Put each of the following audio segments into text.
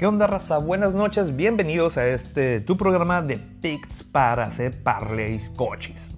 ¿Qué onda, raza? Buenas noches, bienvenidos a este tu programa de picks para hacer parlays coches.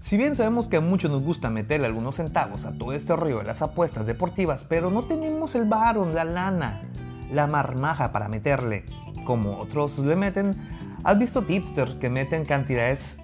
Si bien sabemos que a muchos nos gusta meterle algunos centavos a todo este río de las apuestas deportivas, pero no tenemos el varón, la lana, la marmaja para meterle, como otros le meten, has visto tipsters que meten cantidades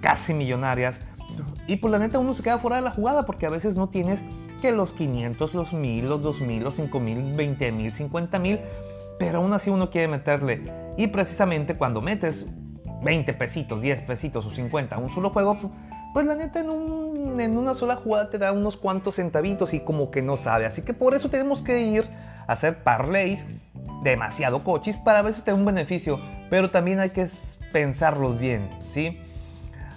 casi millonarias y por la neta uno se queda fuera de la jugada porque a veces no tienes que los 500, los 1000, los 2000, los 5000, 20000, 50000 pero aún así uno quiere meterle. Y precisamente cuando metes 20 pesitos, 10 pesitos o 50 a un solo juego, pues la neta en, una sola jugada te da unos cuantos centavitos y como que no sabe. Así que por eso tenemos que ir a hacer parlays demasiado coches para a veces tener un beneficio, pero también hay que pensarlos bien, ¿sí?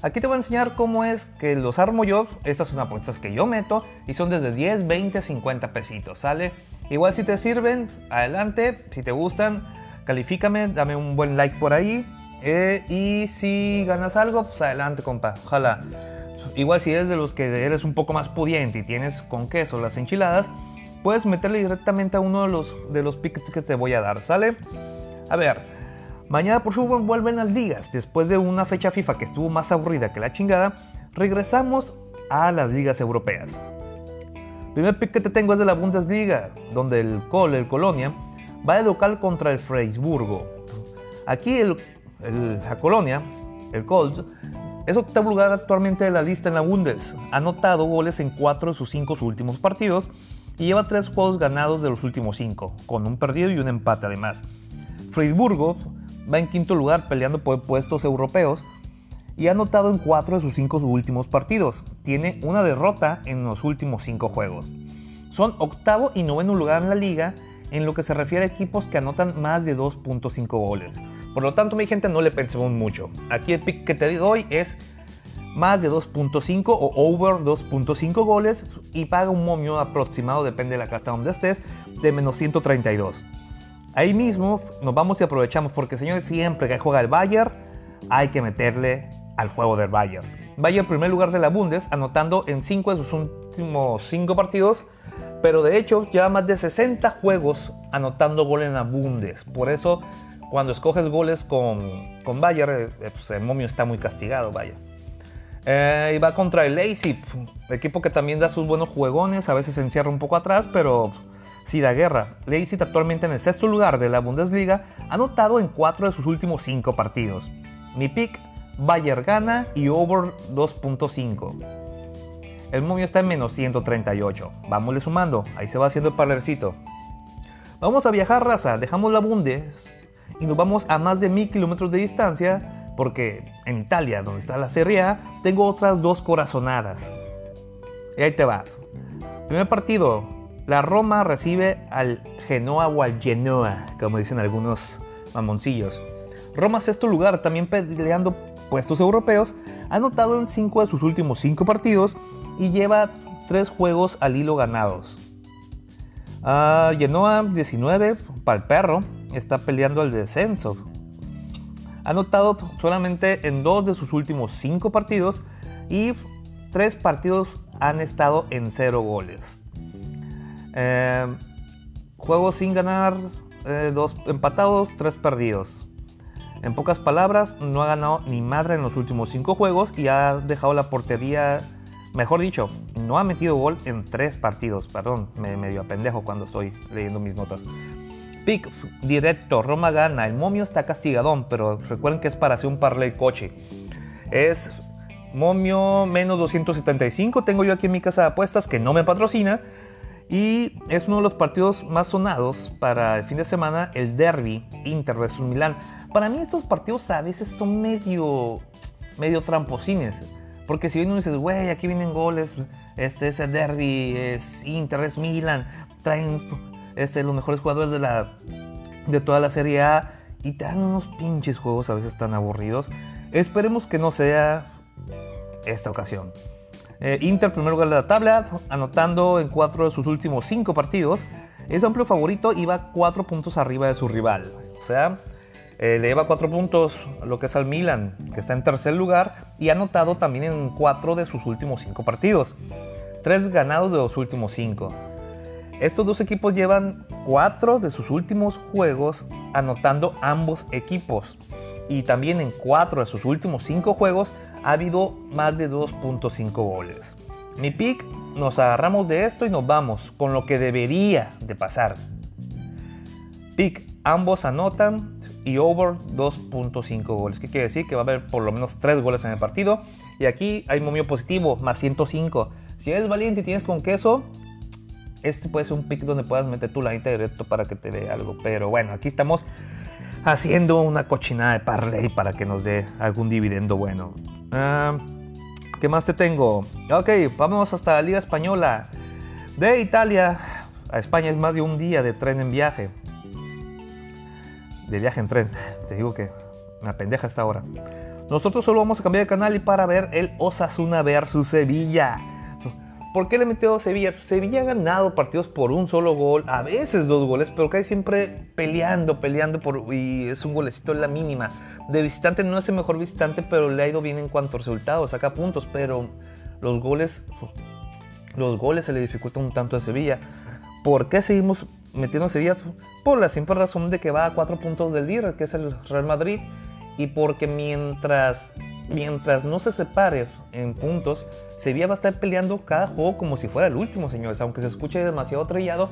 Aquí te voy a enseñar cómo es que los armo yo. Estas son apuestas que yo meto y son desde 10, 20, 50 pesitos, ¿sale? Igual si te sirven, adelante. Si te gustan, califícame, dame un buen like por ahí. Eh, y si ganas algo, pues adelante, compa. Ojalá. Igual si eres de los que eres un poco más pudiente y tienes con queso las enchiladas, puedes meterle directamente a uno de los, de los pickets que te voy a dar, ¿sale? A ver, mañana por favor vuelven las ligas. Después de una fecha FIFA que estuvo más aburrida que la chingada, regresamos a las ligas europeas primer pick que te tengo es de la Bundesliga, donde el Col, el Colonia, va de local contra el Freisburgo. Aquí el, la Colonia, el Colts, es octavo lugar actualmente de la lista en la Bundes. Ha anotado goles en cuatro de sus cinco últimos partidos y lleva tres juegos ganados de los últimos cinco, con un perdido y un empate además. Freisburgo va en quinto lugar peleando por puestos europeos y ha anotado en 4 de sus 5 últimos partidos. Tiene una derrota en los últimos 5 juegos. Son octavo y noveno lugar en la liga en lo que se refiere a equipos que anotan más de 2.5 goles. Por lo tanto, mi gente, no le pensemos mucho. Aquí el pick que te doy es más de 2.5 o over 2.5 goles y paga un momio aproximado, depende de la casta donde estés, de menos 132. Ahí mismo nos vamos y aprovechamos porque señores, siempre que juega el Bayern hay que meterle al juego del Bayern. Bayern primer lugar de la Bundes, anotando en 5 de sus últimos 5 partidos, pero de hecho lleva más de 60 juegos anotando goles en la Bundes. Por eso, cuando escoges goles con, con Bayern, eh, eh, pues el momio está muy castigado, vaya. Eh, y va contra el Leipzig, equipo que también da sus buenos juegones, a veces se encierra un poco atrás, pero sí da guerra. Leipzig actualmente en el sexto lugar de la Bundesliga, anotado en 4 de sus últimos 5 partidos. Mi pick Bayer gana y over 2.5. El momio está en menos 138. Vámonos sumando, ahí se va haciendo el parlercito. Vamos a viajar, raza, dejamos la Bundes y nos vamos a más de 1000 kilómetros de distancia porque en Italia, donde está la Serie A, tengo otras dos corazonadas. Y ahí te va. Primer partido, la Roma recibe al Genoa o al Genoa, como dicen algunos mamoncillos. Roma sexto lugar, también peleando puestos europeos, ha anotado en 5 de sus últimos 5 partidos y lleva 3 juegos al hilo ganados. Uh, Genoa 19, para el perro, está peleando el descenso. Ha anotado solamente en 2 de sus últimos 5 partidos y 3 partidos han estado en 0 goles. Eh, juegos sin ganar, 2 eh, empatados, 3 perdidos. En pocas palabras, no ha ganado ni madre en los últimos 5 juegos y ha dejado la portería, mejor dicho, no ha metido gol en 3 partidos. Perdón, me medio pendejo cuando estoy leyendo mis notas. Pick directo, Roma gana. El momio está castigadón, pero recuerden que es para hacer un parlay coche. Es momio menos 275. Tengo yo aquí en mi casa de apuestas que no me patrocina. Y es uno de los partidos más sonados para el fin de semana, el derby Inter vs Milán. Para mí estos partidos a veces son medio, medio tramposines. Porque si uno dices, güey, aquí vienen goles, este es el derby, es Inter, es Milan, traen este, los mejores jugadores de, la, de toda la Serie A y te dan unos pinches juegos a veces tan aburridos. Esperemos que no sea esta ocasión. Eh, Inter, primer lugar de la tabla, anotando en cuatro de sus últimos cinco partidos. Es amplio favorito y va cuatro puntos arriba de su rival. O sea, eh, le lleva cuatro puntos lo que es al Milan, que está en tercer lugar, y ha anotado también en cuatro de sus últimos cinco partidos. Tres ganados de los últimos cinco. Estos dos equipos llevan cuatro de sus últimos juegos anotando ambos equipos. Y también en cuatro de sus últimos cinco juegos ha habido más de 2.5 goles. Mi pick, nos agarramos de esto y nos vamos con lo que debería de pasar. Pick, ambos anotan y over 2.5 goles. ¿Qué quiere decir? Que va a haber por lo menos 3 goles en el partido. Y aquí hay momio positivo, más 105. Si eres valiente y tienes con queso, este puede ser un pick donde puedas meter tu lanita directo para que te dé algo. Pero bueno, aquí estamos haciendo una cochinada de parlay para que nos dé algún dividendo bueno. Ah, ¿Qué más te tengo? Ok, vamos hasta la Liga Española. De Italia a España es más de un día de tren en viaje. De viaje en tren. Te digo que una pendeja esta hora. Nosotros solo vamos a cambiar de canal y para ver el Osasuna versus Sevilla. ¿Por qué le metió Sevilla? Sevilla ha ganado partidos por un solo gol, a veces dos goles, pero cae siempre peleando, peleando y es un golecito en la mínima. De visitante no es el mejor visitante, pero le ha ido bien en cuanto a resultados, saca puntos, pero los goles, los goles se le dificultan un tanto a Sevilla. ¿Por qué seguimos metiendo a Sevilla? Por la simple razón de que va a cuatro puntos del líder, que es el Real Madrid, y porque mientras, mientras no se separe en puntos, Sevilla va a estar peleando cada juego como si fuera el último, señores, aunque se escuche demasiado trillado,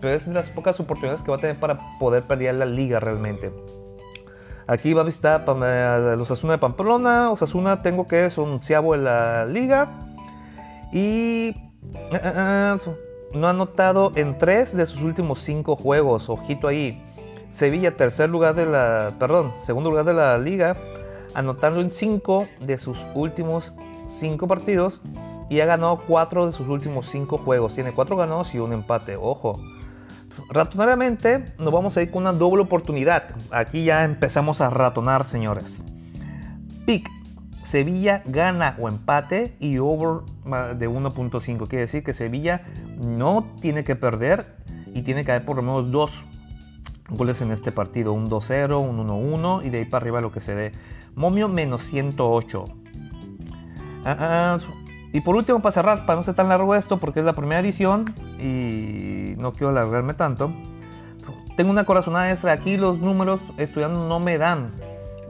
pero es de las pocas oportunidades que va a tener para poder pelear la liga realmente. Aquí va a visitar eh, los Osasuna de Pamplona. Osasuna tengo que es un ciabo en la liga. Y eh, eh, no ha anotado en tres de sus últimos cinco juegos. Ojito ahí. Sevilla, tercer lugar de la. Perdón, segundo lugar de la liga. Anotando en cinco de sus últimos 5 partidos y ha ganado 4 de sus últimos 5 juegos. Tiene 4 ganados y un empate. Ojo. Ratonariamente nos vamos a ir con una doble oportunidad. Aquí ya empezamos a ratonar, señores. Pick. Sevilla gana o empate y over de 1.5. Quiere decir que Sevilla no tiene que perder y tiene que haber por lo menos dos goles en este partido. Un 2-0, un 1-1 y de ahí para arriba lo que se dé. Momio menos 108. Ah, ah, y por último, para cerrar, para no ser tan largo esto, porque es la primera edición y no quiero alargarme tanto, tengo una corazonada extra. Aquí los números estudiando no me dan,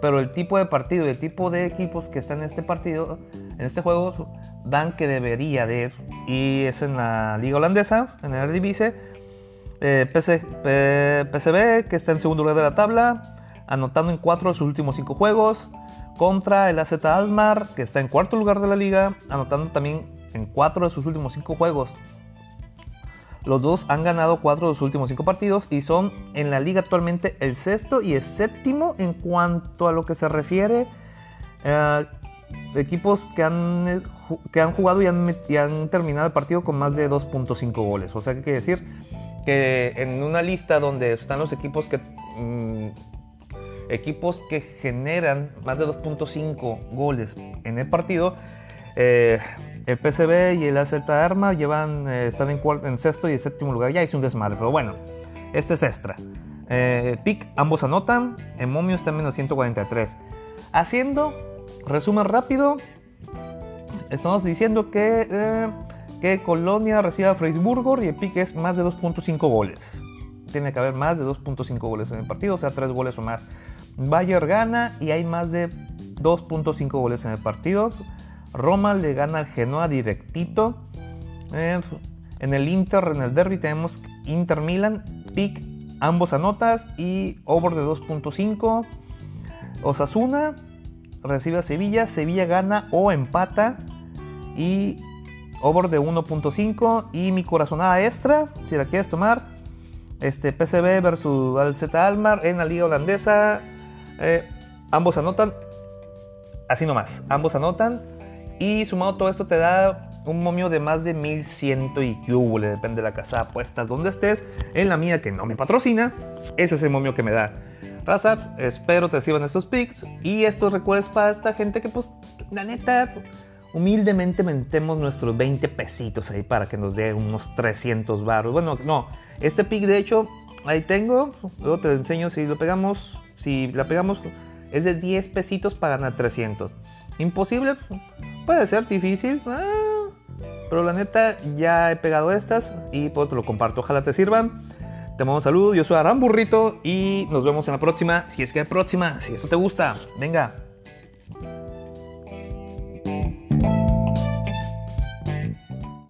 pero el tipo de partido y el tipo de equipos que están en este partido, en este juego, dan que debería de. Y es en la Liga Holandesa, en el Eredivisie. Eh, PCB, que está en segundo lugar de la tabla, anotando en cuatro de sus últimos cinco juegos contra el AZ Almar, que está en cuarto lugar de la liga, anotando también en cuatro de sus últimos cinco juegos. Los dos han ganado cuatro de sus últimos cinco partidos y son en la liga actualmente el sexto y el séptimo en cuanto a lo que se refiere a equipos que han, que han jugado y han, terminado el partido con más de 2.5 goles. O sea, que quiere decir que en una lista donde están los equipos que mm, equipos que generan más de 2.5 goles en el partido. Eh, el PCB y el AZ Arma llevan, eh, están en, en, sexto y séptimo lugar. Ya hice un desmadre, pero bueno, este es extra. Eh, pick, ambos anotan. En Momio está en menos 143. Haciendo resumen rápido, estamos diciendo que, que Colonia recibe a Freisburgo y el pick es más de 2.5 goles. Tiene que haber más de 2.5 goles en el partido, o sea, 3 goles o más. Bayern gana y hay más de 2.5 goles en el partido. Roma le gana al Genoa directito. Eh, en el Inter, en el derby tenemos Inter Milan, pick, ambos anotas y over de 2.5. Osasuna recibe a Sevilla, Sevilla gana o empata y over de 1.5 y mi corazonada extra, si la quieres tomar, este PCB versus Alzeta Almar en la liga holandesa, eh, ambos anotan. Así nomás. Ambos anotan. Y sumado todo esto te da un momio de más de 1100 y le Depende de la casa apuestas donde estés. En la mía que no me patrocina. Ese es el momio que me da. Raza, espero te sirvan estos picks. Y estos recuerdos para esta gente que pues la neta humildemente metemos nuestros 20 pesitos ahí para que nos dé unos 300 baros. Bueno, no, este pick de hecho ahí tengo, luego te enseño si lo pegamos si la pegamos, es de 10 pesitos para ganar 300. Imposible, puede ser difícil, ah, pero la neta ya he pegado estas y pues te lo comparto. Ojalá te sirvan. Te mando un saludo, yo soy Aram Burrito y nos vemos en la próxima. Si es que hay próxima, si eso te gusta, venga,